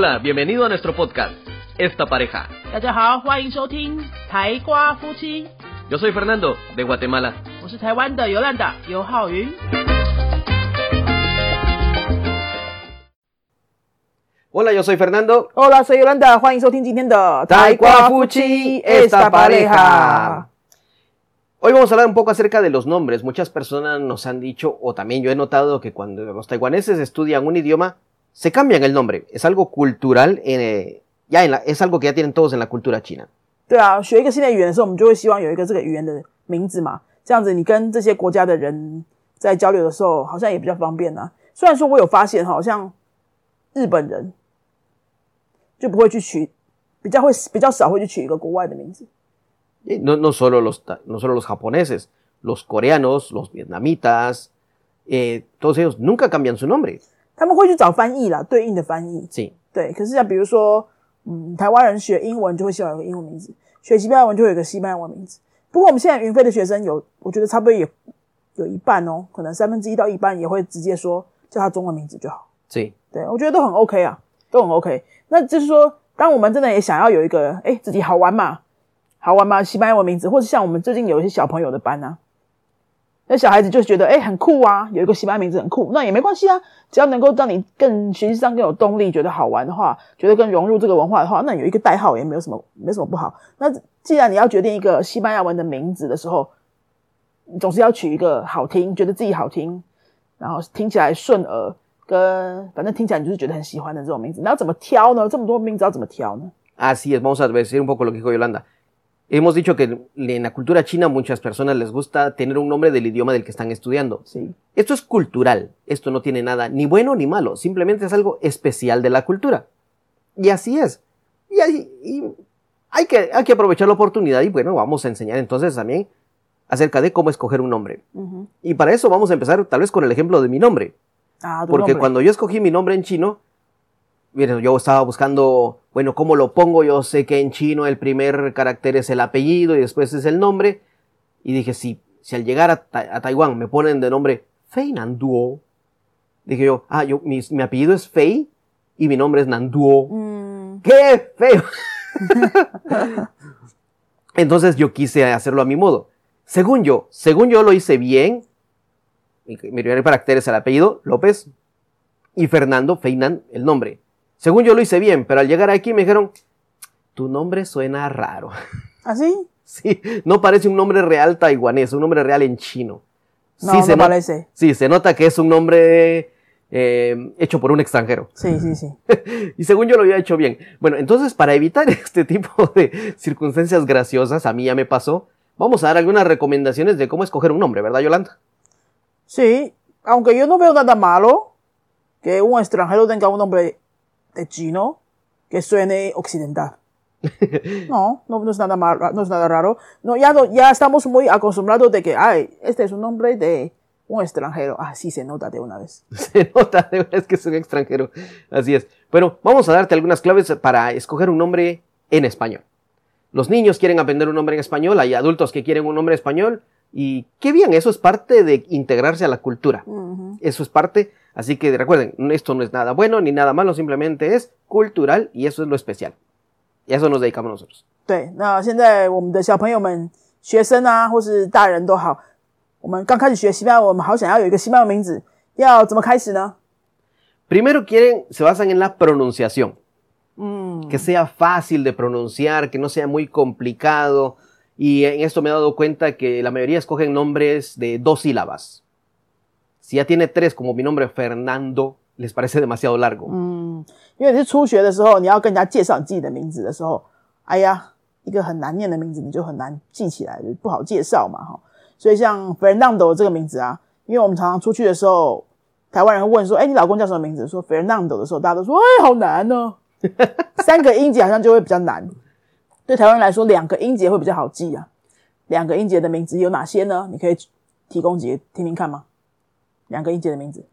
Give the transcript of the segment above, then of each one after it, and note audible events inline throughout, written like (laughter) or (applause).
Hola, bienvenido a nuestro podcast, Esta Pareja. 大家好，欢迎收听台瓜夫妻， Yo soy Fernando, de Guatemala. 我是台湾的尤兰达尤浩云。 Hola, yo soy Fernando. Hola，soy Yolanda，欢迎收听今天的 Taekwafuchi, esta pareja. Hoy vamos a hablar un poco acerca de los nombres. Muchas personas nos han dicho, o también yo he notado que cuando los taiwaneses estudian un idioma, se cambian el nombre. Es algo cultural, eh, ya en la- es algo que ya tienen todos en la cultura china. 对啊，学一个新的语言的时候，我们就会希望有一个这个语言的名字嘛，这样子你跟这些国家的人在交流的时候，好像也比较方便啊。虽然说我有发现，好像日本人就不会去取，比较会比较少会去取一个国外的名字。 Eh, No, no, solo los, ta- no solo los japoneses, los coreanos, los vietnamitas, eh, todos ellos nunca cambian su nombre. 他们会去找翻译啦，对应的翻译。Sí. 对，可是像比如说，嗯，台湾人学英文就会希望有个英文名字，学西班牙文就会有个西班牙文名字。不过我们现在云飞的学生有，我觉得差不多也有一半哦，可能三分之一到一半也会直接说叫他中文名字就好。Sí. 对，我觉得都很 OK 啊，都很 OK。那就是说，当我们真的也想要有一个，哎，自己好玩嘛，好玩嘛，西班牙文名字，或者像我们最近有一些小朋友的班啊，那小孩子就觉得，哎，很酷啊，有一个西班牙名字很酷，那也没关系啊，只要能够让你更学习上更有动力，觉得好玩的话，觉得更融入这个文化的话，那有一个代号也没有什么，没什么不好。那既然你要决定一个西班牙文的名字的时候，你总是要取一个好听，觉得自己好听，然后听起来顺耳，跟反正听起来你就是觉得很喜欢的这种名字。那要怎么挑呢？这么多名字要怎么挑呢？Así es, vamos a decir un poco lo que dijo Yolanda. Hemos dicho que en la cultura china muchas personas les gusta tener un nombre del idioma del que están estudiando. Sí. Esto es cultural, esto no tiene nada ni bueno ni malo, simplemente es algo especial de la cultura. Y así es. Y, hay, que, aprovechar la oportunidad y bueno, vamos a enseñar entonces también acerca de cómo escoger un nombre. Y para eso vamos a empezar tal vez con el ejemplo de mi nombre. Ah, Porque cuando yo escogí mi nombre en chino, miren, yo estaba buscando, bueno, ¿cómo lo pongo? Yo sé que en chino el primer carácter es el apellido y después es el nombre. Y dije, si, si al llegar a, Ta- a Taiwán me ponen de nombre Fei Nanduo, dije yo, ah, yo, mi, mi apellido es Fei y mi nombre es Nanduo. 嗯 ¡Qué feo! (laughs) Entonces yo quise hacerlo a mi modo. Según yo, según yo lo hice bien. Mi, mi primer carácter es el apellido, López. Y Fernando, Feinan, el nombre. Según yo lo hice bien, pero al llegar aquí me dijeron, tu nombre suena raro. (laughs) así Sí, no parece un nombre real taiwanés, un nombre real en chino. no, Sí, no se, no- parece. sí, se nota que es un nombre eh, hecho por un extranjero. Sí, sí, sí. (laughs) Y según yo lo había hecho bien. Bueno, entonces para evitar (laughs) este tipo de circunstancias graciosas, a mí ya me pasó, vamos a dar algunas recomendaciones de cómo escoger un nombre, ¿verdad, Yolanda? Sí, aunque yo no veo nada malo que un extranjero tenga un nombre de chino que suene occidental. (laughs) No, no, no es nada malo, no es nada raro. No, ya, no- ya estamos muy acostumbrados de que, ay, este es un nombre de un extranjero. Ah, sí se nota de una vez. (laughs) Se nota de verdad que es un extranjero. Así es. Bueno, vamos a darte algunas claves para escoger un nombre en español. Los niños quieren aprender un nombre en español, hay adultos que quieren un nombre español y qué bien, eso es parte de integrarse a la cultura. Ujú. Eso es parte, así que recuerden, esto no es nada bueno ni nada malo, simplemente es cultural y eso es lo especial. Y a eso nos dedicamos nosotros. 对，那现在我们的小朋友们、学生啊，或是大人都好，我们刚开始学西班牙文，我们好想要有一个西班牙名字，要怎么开始呢？ Primero quieren, se basan en la pronunciación, 嗯， que sea fácil de pronunciar, que no sea muy complicado. Y en esto me he dado cuenta que la mayoría escogen nombres de dos sílabas. Si ya tiene tres, como mi nombre Fernando, les parece demasiado largo. 嗯，因为你是初学的时候，你要跟人家介绍你自己的名字的时候，哎呀，一个很难念的名字你就很难记起来，不好介绍嘛，哈。所以像 Fernando 这个名字啊，因为我们常常出去的时候，台湾人会问说：“哎，你老公叫什么名字？”说 Fernando 的时候，大家都说：“哎，好难哦。(laughs) ”三个音节好像就会比较难。对台湾人来说，两个音节会比较好记啊。两个音节的名字有哪些呢？你可以提供几个听听看吗？两个音节的名字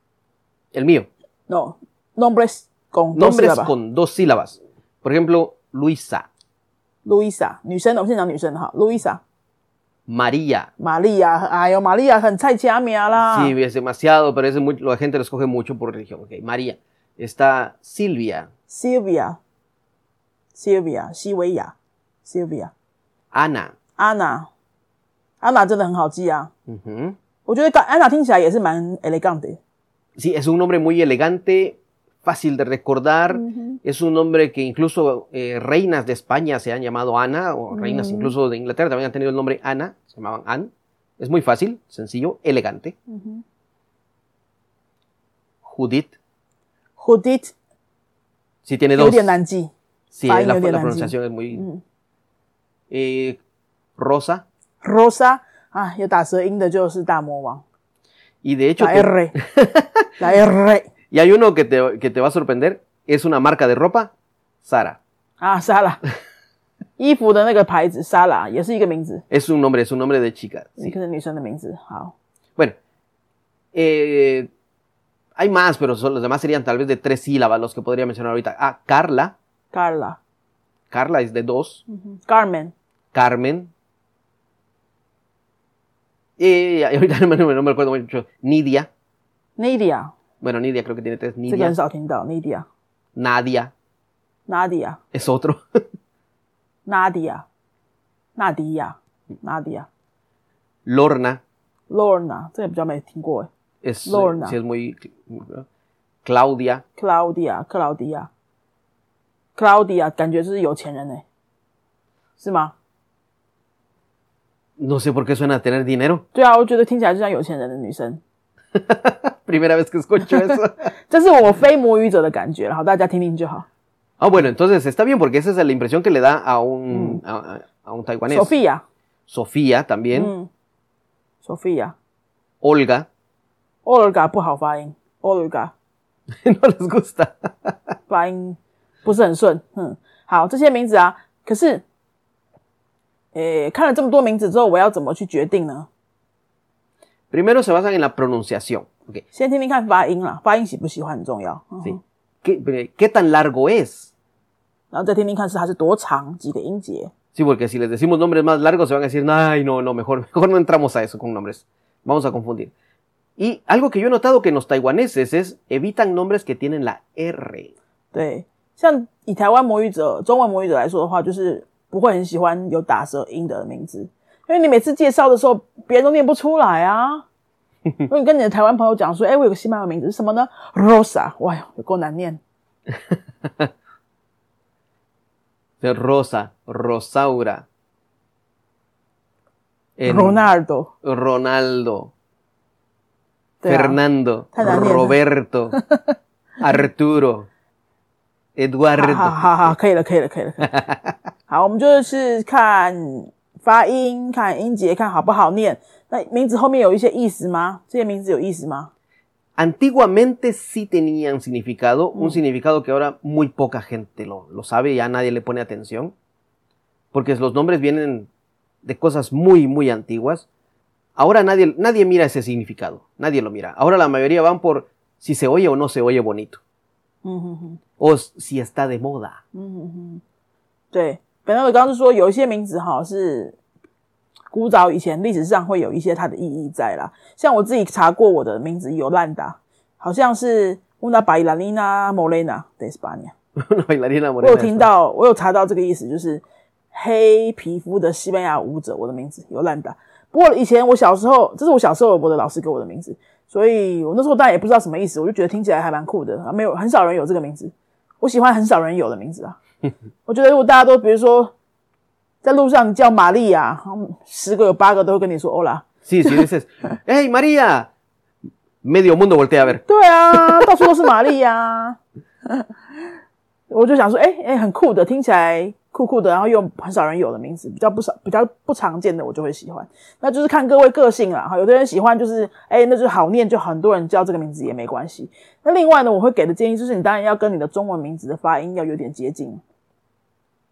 El mío. ？No nombres con dos Nombres sílabas con dos sílabas. Por ejemplo, Luisa, Luisa，女生，我们先讲女生哈，Luisa， María. 玛利亚，哎呦，玛利亚很菜家名啦。 Sí, es demasiado, pero es muy- la gente lo escoge mucho por religión. Ok, María. Está Silvia, Sylvia Sylvia 西维亚 Sylvia Ana. Anna Anna 真的很好记啊， Ujú. 我觉得 Anna 听起来也是蛮 elegant 的。 Sí, es un nombre muy elegante, fácil de recordar. Ujú. Es un nombre que incluso eh, reinas de España se han llamado Ana, o reinas Mm. incluso de Inglaterra también han tenido el nombre Ana, se llamaban Anne. Es muy fácil, sencillo, elegante. Ujú. Judith, Judith sí tiene 有 dos. 点难记， Sí, Fine, la, yo de la Nancy. pronunciación es muy... 嗯 eh, Rosa, ，Rosa 啊，有打舌音的就是大魔王， y de hecho... 打 te- R，(laughs) 打 R y hay uno que te, que te va a sorprender, es una marca de ropa, Sara. 啊，莎(laughs) 拉，衣服的那个牌子莎拉也是一个名字， Es un nombre, es un nombre de chica. 一 sí. 个是女生的名字。好， Bueno, eh, hay más, pero son, los demás serían tal vez de tres sílabas los que podría mencionar ahorita. Ah, Carla. Carla， Carla es de dos. 嗯哼，Garment， Carmen. Eh, (laughs) ahorita no me, no me recuerdo mucho. Nidia. Nadia， Bueno, Nidia creo que tiene tres. 这个 Nidia. 很少听到，Nadia，Nadia，Nadia， Nadia es otro. (laughs) 纳迪亚，Nadia， Lorna Lorna，这个比较没听过诶 es, eh, Lorna. sí es muy. Claudia. ，Claudia，克劳迪亚，Claudia 感觉就是有钱人诶，是吗？ No sé por qué suena a tener dinero. (laughs) 对啊，我觉得听起来就像有钱人的女生， Primera vez que escucho (laughs) eso. 这是我非母语者的感觉，好，大家听听就好。 ah, bueno, entonces está bien porque esa es la impresión que le da a un, a, a- a un taiwanés. Sofía， Sofía también. 嗯，Sofía。 Olga. Olga 不好发音，Olga (laughs) no les gusta. 发音不是很顺。嗯，好，这些名字啊，可是， 诶，看了这么多名字之后，我要怎么去决定呢？ Primero se basan en la pronunciación. Ok, 先听听看发音啦，发音喜不喜欢很重要。嗯 sí. ¿Qué, qué tan largo es? 然后再听听看是它是多长，几个音节。 Sí, porque si les decimos nombres más largos se van a decir, ay, no, no, mejor, mejor no entramos a eso con nombres. Vamos a confundir. Y algo que yo he notado que en los taiwaneses es evitan nombres que tienen la R. 对，像以台湾母语者、中文母语者来说的话，就是 不会很喜欢有打舌音的名字，因为你每次介绍的时候，别人都念不出来啊。(laughs) 如果你跟你的台湾朋友讲说，哎、我有个西班牙名字是什么呢？Rosa，哇哟，有够难念。(laughs) De Rosa, Rosaura. en. 对啊 Fernando. 太难念了 Roberto. (laughs) Arturo. 好 Eduardo. 好好好，可以了，可以了，可以了。可以了好，我们就是看发音、看音节、看好不好念。那名字后面有一些意思吗？这些名字有意思吗？ Antiguamente sí tenían significado, un significado que ahora muy poca gente lo, lo sabe, ya nadie le pone atención, porque los nombres vienen de cosas muy, muy antiguas. Ahora nadie, nadie mira ese significado, nadie lo mira. Ahora la mayoría van por si se oye o no se oye bonito, 嗯哼哼。 o si está de moda. 嗯哼哼，对， 本来我刚刚是说有一些名字哈是古早以前历史上会有一些它的意义在啦，像我自己查过我的名字有兰达，好像是 una bailarina morena de España，(laughs) 我有听到，我有查到这个意思，就是黑皮肤的西班牙舞者，我的名字有兰达。不过以前我小时候，这是我小时候我的老师给我的名字，所以我那时候当然也不知道什么意思，我就觉得听起来还蛮酷的，啊没有很少人有这个名字，我喜欢很少人有的名字啊。(laughs) 我觉得如果大家都比如说在路上你叫玛丽亚，嗯十个有八个都会跟你说欧啦。Sí, si dices, (laughs) hey María, medio mundo voltea a ver. 对啊，到处都是玛丽呀。我就想说，哎、哎、很酷的，听起来酷酷的，然后又很少人有的名字，比较不少、比较不常见的，我就会喜欢。那就是看各位个性啦。哈，有的人喜欢就是，哎、那就好念，就很多人叫这个名字也没关系。那另外呢，我会给的建议就是，你当然要跟你的中文名字的发音要有点接近，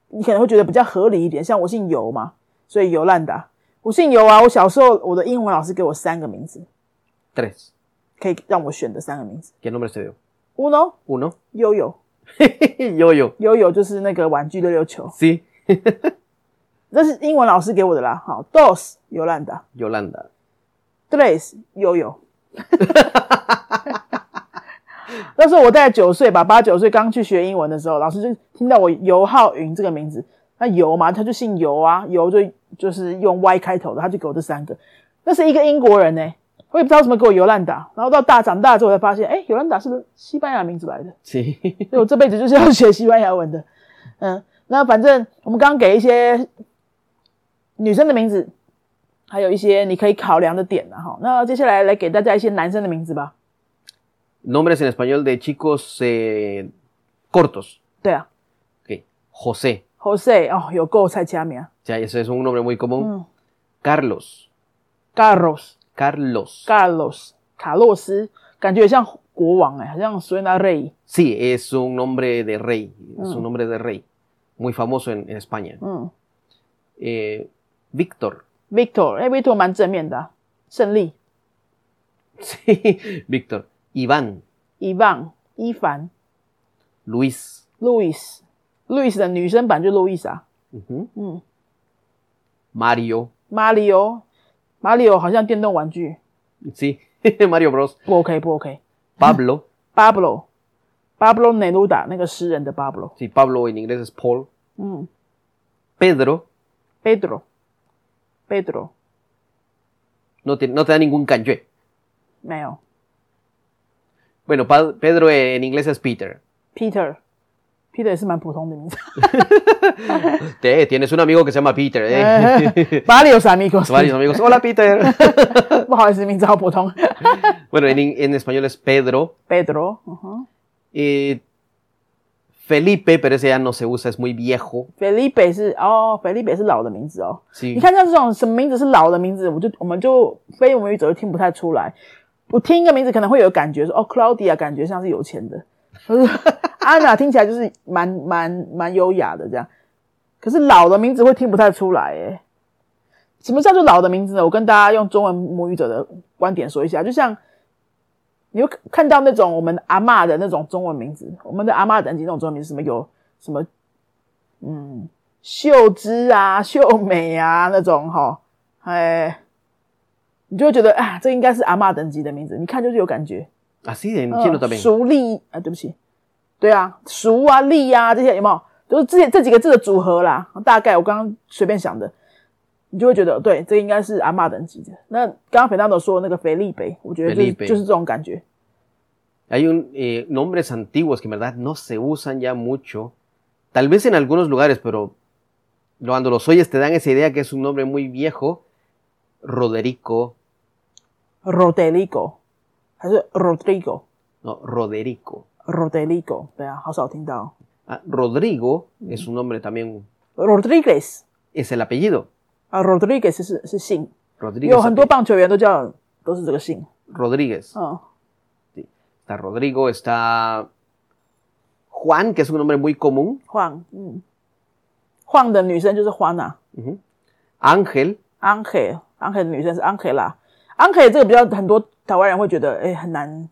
你可能会觉得比较合理一点。像我姓尤嘛，所以尤兰达。我姓尤啊，我小时候我的英文老师给我三个名字，Tres. 可以让我选的三个名字。¿Qué nombre te dio? Uno，Uno. 悠悠。(laughs) yo, yo. 悠悠就是那个玩具溜溜球，Sí. (laughs) 这是英文老师给我的啦。好，dos 尤兰达 Yolanda.，tres 悠悠。(laughs) (laughs) 那时候我大概九岁吧，八九岁刚去学英文的时候，老师就听到我尤浩云这个名字，那尤嘛，他就姓尤啊，尤就就是用 Y 开头的，他就给我这三个。那是一个英国人呢、我也不知道怎么给我尤兰达，然后到大长大之后才发现，哎，尤兰达是西班牙名字来的。(laughs) 所以我这辈子就是要学西班牙文的。嗯，那反正我们刚刚给一些女生的名字，还有一些你可以考量的点呢。哈，那接下来来给大家一些男生的名字吧。Nombres en español de chicos eh, cortos. Yeah. Okay. José. José. Oh, yo Ya, ese es un nombre muy común. Mm. Carlos. Carlos. Carlos. Carlos. Carlos. Carlos. Sí, es un nombre de rey. Es mm. un nombre de rey. Muy famoso en, en España. Mm. Eh, Víctor. Víctor. Eh, Víctor (laughs) Sí, Víctor. Iván.，Ivan，伊凡 Luis.，Louis，Louis 的女生版就 Louis 啊。Ujú. 嗯 Mario.，Mario，Mario 好像电动玩具，Sí, Mario Bros. 不 OK 不 OK。Pablo. Pablo，Pablo Neruda 那个诗人的 Pablo，Sí, Pablo en inglés es Paul. 嗯 Pedro.，Pedro，Pedro No te, no te da ningún canjue. 没有 Bueno, Pa- Pedro en inglés es Peter. ，Peter，Peter 也是蛮普通的名字。 Te- tienes un amigo que se llama Peter. ¿eh? Varios amigos， Varios amigos. Hola, Peter. 不好意思，名字好普通。 bueno, en, en español es Pedro. Pedro，嗯哼 Eh, Felipe, pero ese ya no se usa, es muy viejo. ，Felipe 是哦，Felipe 是老的名字哦。 Sí. 你看像这种什么名字是老的名字，我就我们就非母语者就听不太出来。 我听一个名字可能会有感觉说，哦，Claudia 感觉像是有钱的，可 (laughs) 是 Anna 听起来就是蛮蛮蛮优雅的这样。可是老的名字会听不太出来，诶。什么叫做老的名字呢？我跟大家用中文母语者的观点说一下，就像你会看到那种我们阿嬷的那种中文名字，我们的阿嬷等级那种中文名字，什么有什么嗯秀芝啊、秀美啊那种哈，哎，你就会觉得啊，这应该是阿嬷等级的名字，你看就是有感觉。 Así en chino 嗯 también. 熟丽啊，对不起，对啊，熟啊、丽啊这些有没有？就是这些这几个字的组合啦。大概我刚刚随便想的，你就会觉得对，这应该是阿嬷等级的。那刚刚肥大都说那个菲利北，我觉得就是 Felipe 就是这种感觉。 Hay un, eh, nombres antiguos que en verdad no se usan ya mucho. Tal vez en algunos lugares, pero cuando los oyes te dan esa idea que es un nombre muy viejo. Roderico. Rodrigo 还是 Rodrigo No, Roderico. Rodrigo，对啊，好少听到。 Ah, Rodrigo es un nombre también, Rodriguez es el apellido. 啊，Rodriguez 是是姓， Rodríguez. 有很多 ape- 棒球员都叫都是这个姓。 Rodríguez. 嗯 Está Rodrigo, está Juan, que es un nombre muy común. 晃，嗯，晃的女生就是 Juana。 Ujú. Ángel, Angel Angel 的女生是 Angela。Angel 这个比较很多台湾人会觉得，哎、很难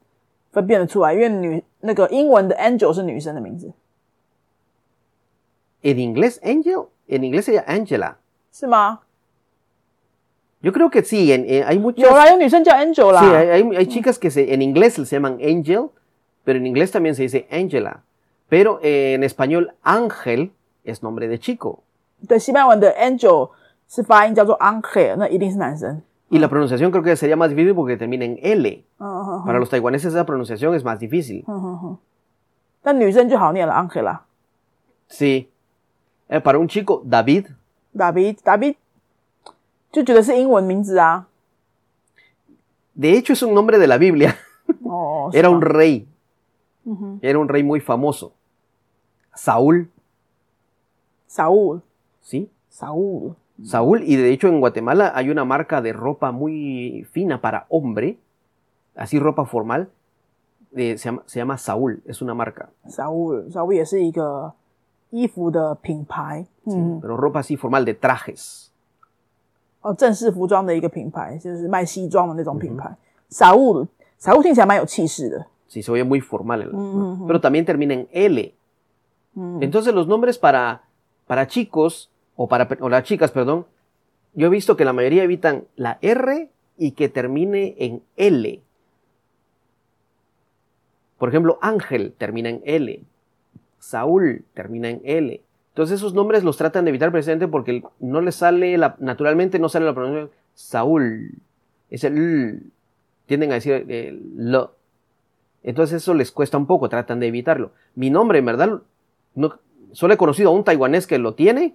分辨得出来，因为女那个英文的 Angel 是女生的名字，en inglés Angel, en inglés sería Angela. 是吗？Yo creo que sí, en- en- hay muchas... 有啦，有女生叫 Angel 啦。Sí, hay, hay- hay chicas que se, en inglés se llaman Angel, pero en inglés también se dice Angela. Pero eh, en español Ángel es nombre de chico. 对，西班牙文的 Angel 是发音叫做 Angel，那一定是男生。Y la pronunciación creo que sería más difícil porque termina en L. Para los taiwaneses esa pronunciación es más difícil. Ángela. Sí. Eh, para un chico, David. David, David. De hecho, es un nombre de la Biblia. (laughs) Oh, (laughs) Era un rey. Uh -huh. Era un rey muy famoso. Saúl. Saúl. Sí. Saúl. Saúl, y de hecho en Guatemala hay una marca de ropa muy fina para hombre, así ropa formal, eh, se, llama, se llama Saúl, es una marca. 扫物扫物也是一个衣服的品牌。 ¿sí? 嗯， Pero ropa así formal de trajes. 哦，正式服装的一个品牌，就是卖西装的那种品牌。扫物扫物听起来蛮有气势的。 Sí, se oye muy formal, el- Mm, mm, pero también termina en L. 嗯， Entonces los nombres para, para chicos o para o las chicas, perdón, yo he visto que la mayoría evitan la R y que termine en L. Por ejemplo, Ángel termina en L. Saúl termina en L. Entonces esos nombres los tratan de evitar precisamente porque no les sale, la, naturalmente no sale la pronunciación Saúl. Es el L. Tienden a decir el L. Entonces eso les cuesta un poco, tratan de evitarlo. Mi nombre, en verdad, no, solo he conocido a un taiwanés que lo tiene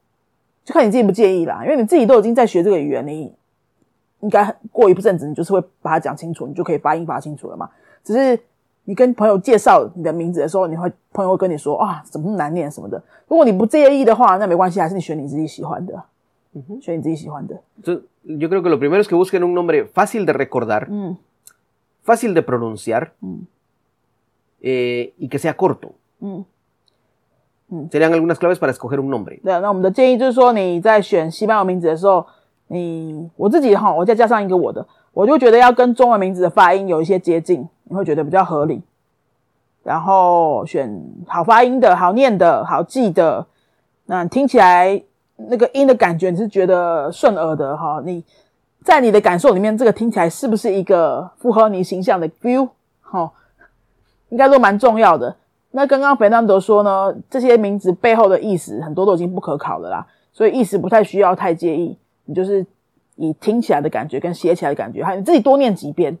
就看你自己不介意啦，因为你自己都已经在学这个语言，你应该过一阵子，你就是会把它讲清楚，你就可以发音发清楚了嘛。只是你跟朋友介绍你的名字的时候，你会朋友会跟你说啊，怎么难念什么的。如果你不介意的话，那没关系，还是你选你自己喜欢的，选你自己喜欢的。Yo creo que lo primero es que busquen un nombre fácil de recordar, 嗯 fácil de pronunciar Mm. eh, y que sea corto. 嗯。Serían algunas claves para escoger un nombre. 对，那我们的建议就是说，你在选西班牙名字的时候，你我自己哈，我再加上一个我的，我就觉得要跟中文名字的发音有一些接近，你会觉得比较合理。然后选好发音的、好念的、好记的，那听起来那个音的感觉你是觉得顺耳的哈。你在你的感受里面，这个听起来是不是一个符合你形象的 view？哈，应该都蛮重要的。那刚刚 Fernando 说呢，这些名字背后的意思很多都已经不可考了啦，所以意思不太需要太介意，你就是以听起来的感觉跟写起来的感觉，还你自己多念几遍。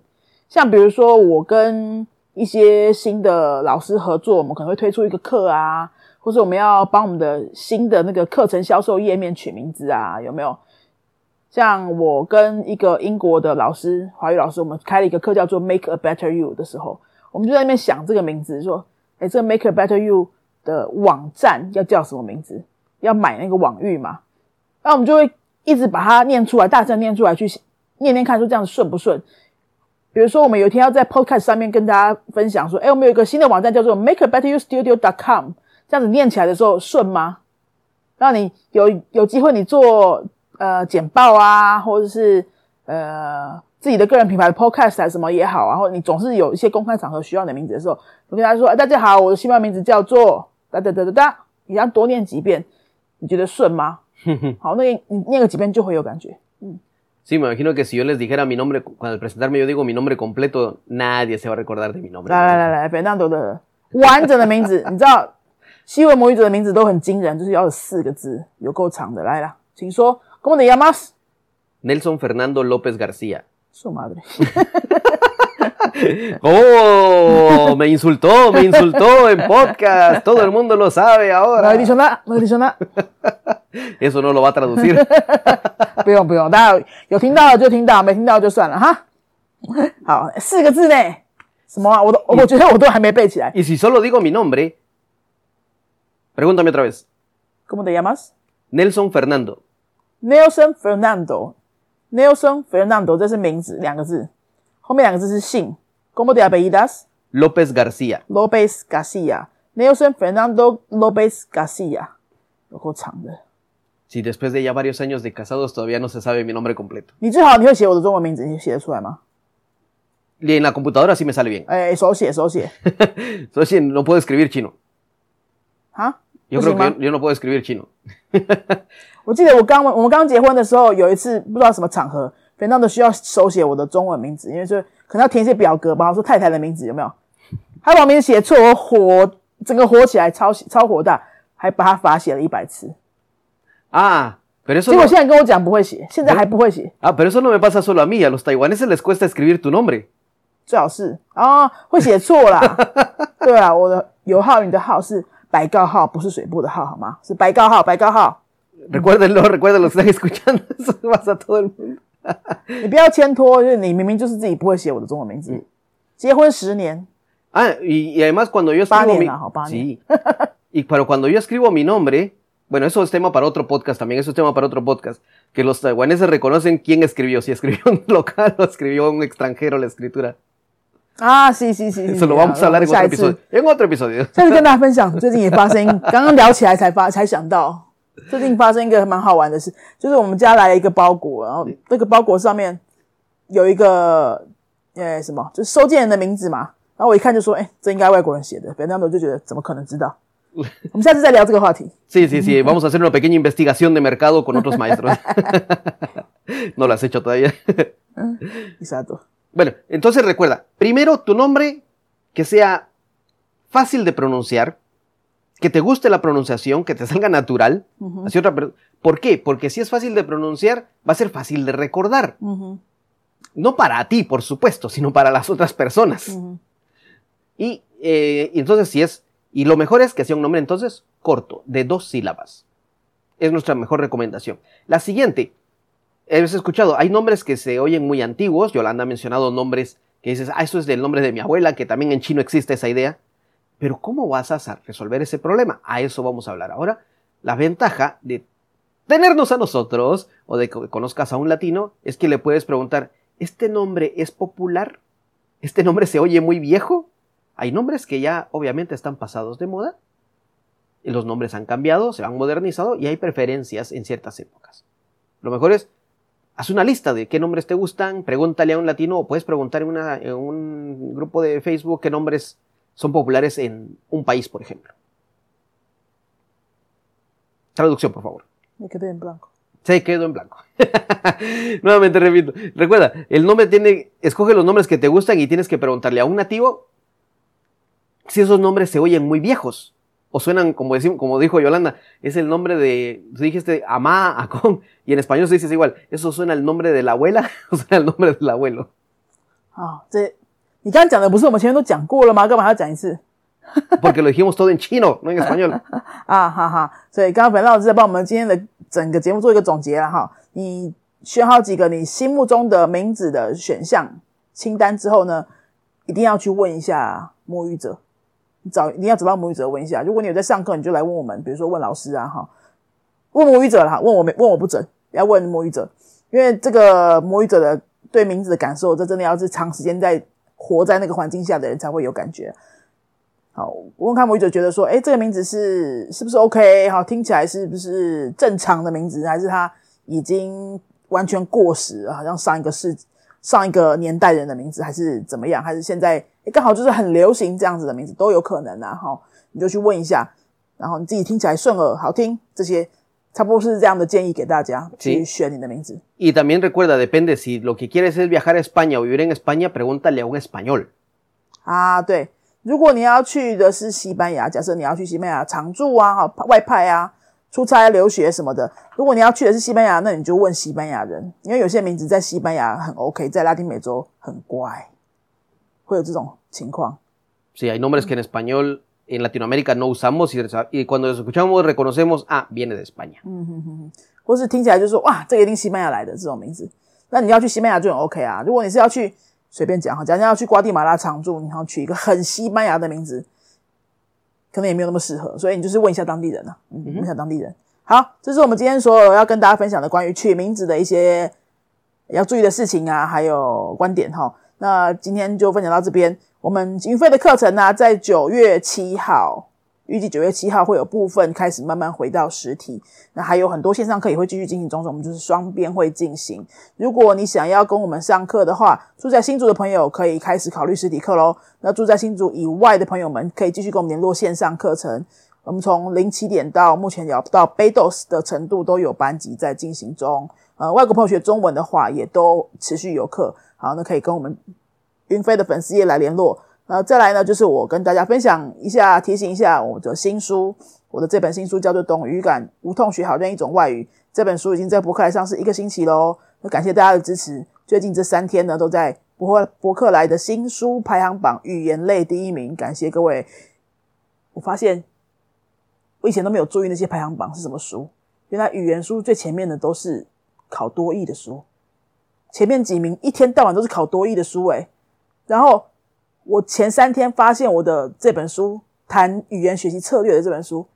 像比如说我跟一些新的老师合作，我们可能会推出一个课啊，或是我们要帮我们的新的那个课程销售页面取名字啊，有没有？像我跟一个英国的老师，华语老师，我们开了一个课叫做 “Make a Better You” 的时候，我们就在那边想这个名字，说，哎，这个 “Make a Better You” 的网站要叫什么名字？要买那个网域嘛？那我们就会一直把它念出来，大声念出来，去念念看，说这样顺不顺？比如说，我们有一天要在 Podcast 上面跟大家分享说，哎，我们有一个新的网站叫做 Make a Better You Studio dot com，这样子念起来的时候顺吗？让你有有机会你做呃简报啊，或者是呃自己的个人品牌的 podcast 啊什么也好啊，然后你总是有一些公开场合需要你的名字的时候，我跟大家说，哎，大家好，我的西班牙名字叫做哒哒哒哒哒，你要多念几遍，你觉得顺吗？好，那你念个几遍就会有感觉。Sí, me imagino que si yo les dijera mi nombre, cuando al presentarme yo digo mi nombre completo, nadie se va a recordar de mi nombre. 来来来来，Fernando 的完整的名字，你知道西文母语者的名字都很惊人，就是要有四个字，有够长的。来啦，请说，¿Cómo te llamas？Nelson Fernando López García. Su madre. (laughs) ¡Oh! Me insultó, me insultó en podcast. Todo el mundo lo sabe ahora. No dicho nada, no dicho nada. Eso no lo va a traducir. (laughs) Peón, peón, yo Y si solo digo mi nombre, pregúntame otra vez. ¿Cómo te llamas? Nelson Fernando. Nelson Fernando. Nelson Fernando，这是名字，两个字，后面两个字是姓。¿Cómo te apellidas? López García. Lopez Garcia。Nelson Fernando Lopez Garcia，有够长的。 Si después de ya varios años de casados todavía no se sabe mi nombre completo. 你最好你会写我的中文名字，你写得出来吗？ Y en la computadora sí me sale bien. 哎，手写手写 Entonces sí, no puedo escribir chino. 啊？ Yo 不 creo 行吗 que yo, yo no puedo escribir chino. (laughs) 我记得我刚我们刚结婚的时候，有一次不知道什么场合，Fernando 需要手写我的中文名字，因为是可能要填一些表格吧，我说太太的名字有没有？他把名字写错，我火整个火起来，超超火大，还把他罚写了一百次。Ah, pero eso 结 no, 果现在跟我讲不会写，现在还不会写，ah, pero eso no me pasa solo a mí. A los taiwaneses les cuesta escribir tu nombre. (laughs) 最好是啊，会写错啦。(laughs) 对啊，我的油号，你的号是白告号，不是水部的号，好吗？是白告号，白告号。Recuérdenlo, recuérdenlo, están escuchando. (laughs) Eso pasa a todo el mundo. (laughs) 你不要牵拖，就是你明明就是自己不会写我的中文名字。结婚十年， Ah, y, y además cuando yo escribo mi... Página, o página. Sí. (laughs) Y pero cuando yo escribo mi nombre, bueno, eso es tema para otro podcast también, eso es tema para otro podcast, que los taiwaneses reconocen quién escribió, si escribió un local o escribió un extranjero la escritura. 啊，是是是，eso lo vamos a hablar en otro episodio. En otro episodio. 下次跟大家分享，最近也发生，刚刚聊起来才发才想到， 最近发生一个蛮好玩的事，就是我们家来了一个包裹，然后那个包裹上面有一个呃什么，就是收件人的名字嘛，然后我一看就说，哎，这应该外国人写的，别那我就觉得怎么可能知道？我们下次再聊这个话题。Sí, sí, (laughs) sí. Vamos a hacer una pequeña investigación de mercado con otros maestros. (laughs) no lo has hecho todavía. (laughs) Exacto. Bueno, entonces recuerda, primero tu nombre que sea fácil de pronunciar, que te guste la pronunciación, que te salga natural. Así otra ¿Por qué? Porque si es fácil de pronunciar, va a ser fácil de recordar. No para ti, por supuesto, sino para las otras personas. y, eh, y entonces si es y lo mejor es que sea un nombre entonces corto, de dos sílabas. Es nuestra mejor recomendación. La siguiente, has escuchado, hay nombres que se oyen muy antiguos. Yolanda ha mencionado nombres que dices, ah, eso es del nombre de mi abuela, que también en chino existe esa idea. Pero ¿cómo vas a resolver ese problema? A eso vamos a hablar ahora. La ventaja de tenernos a nosotros o de que conozcas a un latino es que le puedes preguntar, ¿este nombre es popular? ¿Este nombre se oye muy viejo? Hay nombres que ya obviamente están pasados de moda, los nombres han cambiado, se han modernizado y hay preferencias en ciertas épocas. Lo mejor es, haz una lista de qué nombres te gustan, pregúntale a un latino o puedes preguntar en, en un grupo de Facebook qué nombres son populares en un país, por ejemplo. Traducción, por favor. Me quedé en blanco. Se quedó en blanco. (laughs) Nuevamente repito. Recuerda, el nombre tiene, escoge los nombres que te gustan y tienes que preguntarle a un nativo si esos nombres se oyen muy viejos o suenan, como, decimos, como dijo Yolanda, es el nombre de, tú dijiste Amá, Acón, y en español se dice igual, ¿eso suena el nombre de la abuela (laughs) o suena el nombre del abuelo? Ah, Porque lo dijimos todo en chino, no en español. 啊，哈哈，所以刚刚本老师在帮我们今天的整个节目做一个总结了哈。你选好几个你心目中的名字的选项清单之后呢，一定要去问一下母语者。你找一定要找到母语者问一下，如果你有在上课，你就来问我们，比如说问老师啊，哈，问母语者啦，问我没问我不准，要问母语者，因为这个母语者的对名字的感受，这真的要是长时间在活在那个环境下的人才会有感觉。好，我问看母语者觉得说，哎，这个名字是是不是 OK？好，听起来是不是正常的名字，还是他已经完全过时，好像上一个世上一个年代人的名字，还是怎么样？还是现在？刚好就是很流行这样子的名字都有可能啊，哈，你就去问一下，然后你自己听起来顺耳好听，这些差不多是这样的建议给大家去选你的名字。Y también recuerda, depende si lo que quieres es viajar a España o vivir en España, pregúntale a un español。啊，对，如果你要去的是西班牙，假设你要去西班牙常住啊，哈，外派啊，出差留学什么的，如果你要去的是西班牙，那你就问西班牙人，因为有些名字在西班牙很 OK，在拉丁美洲很怪。Sí, hay nombres que en español en Latinoamérica no usamos y, cuando los escuchamos reconocemos, ah, viene de España. 嗯哼哼，或是听起来就说哇，这个一定西班牙来的这种名字，那你要去西班牙就很 OK 啊。如果你是要去随便讲哈，假如要去瓜地马拉常住，你要取一个很西班牙的名字，可能也没有那么适合，所以你就是问一下当地人啊，嗯，问一下当地人。好，这是我们今天所有要跟大家分享的关于取名字的一些要注意的事情啊，还有观点哈。那今天就分享到这边。我们云飞的课程呢，在九月七号，预计九月七号会有部分开始慢慢回到实体。那还有很多线上课也会继续进行中，我们就是双边会进行。如果你想要跟我们上课的话，住在新竹的朋友可以开始考虑实体课喽。那住在新竹以外的朋友们，可以继续跟我们联络线上课程。我们从零起点到目前聊到 Bedos 的程度都有班级在进行中。呃，外国朋友学中文的话，也都持续有课。好，那可以跟我们云飞的粉丝页来联络。那再来呢，就是我跟大家分享一下，提醒一下我的新书。我的这本新书叫做《懂语感，无痛学好任一种外语》。这本书已经在博客来上市一个星期喽。那感谢大家的支持。最近这三天呢，都在博博客来的新书排行榜语言类第一名。感谢各位。我发现我以前都没有注意那些排行榜是什么书，原来语言书最前面的都是考多译的书。前面几名一天到晚都是考多译的书诶，然后我前三天发现我的这本书谈语言学习策略的这本书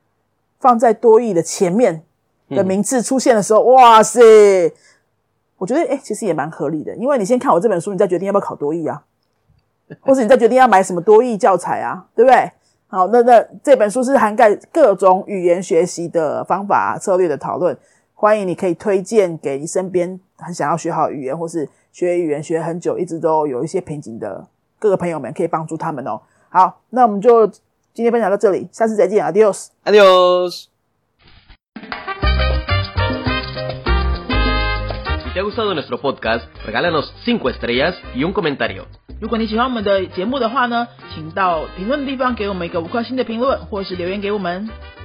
放在多义的前面的名字出现的时候，哇塞！我觉得诶其实也蛮合理的，因为你先看我这本书，你再决定要不要考多义啊。(laughs) 或者你再决定要买什么多义教材啊，对不对？好，那那这本书是涵盖各种语言学习的方法策略的讨论，欢迎你可以推荐给你身边很想要学好语言或是学语言学很久一直都有一些瓶颈的各个朋友们，可以帮助他们哦。好，那我们就今天分享到这里，下次再见，Adios，Adios Si te ha gustado nuestro podcast, regálanos 5 estrellas y un comentario. 如果你喜欢我们的节目的话呢，请到评论的地方给我们一个五颗星的评论，或是留言给我们。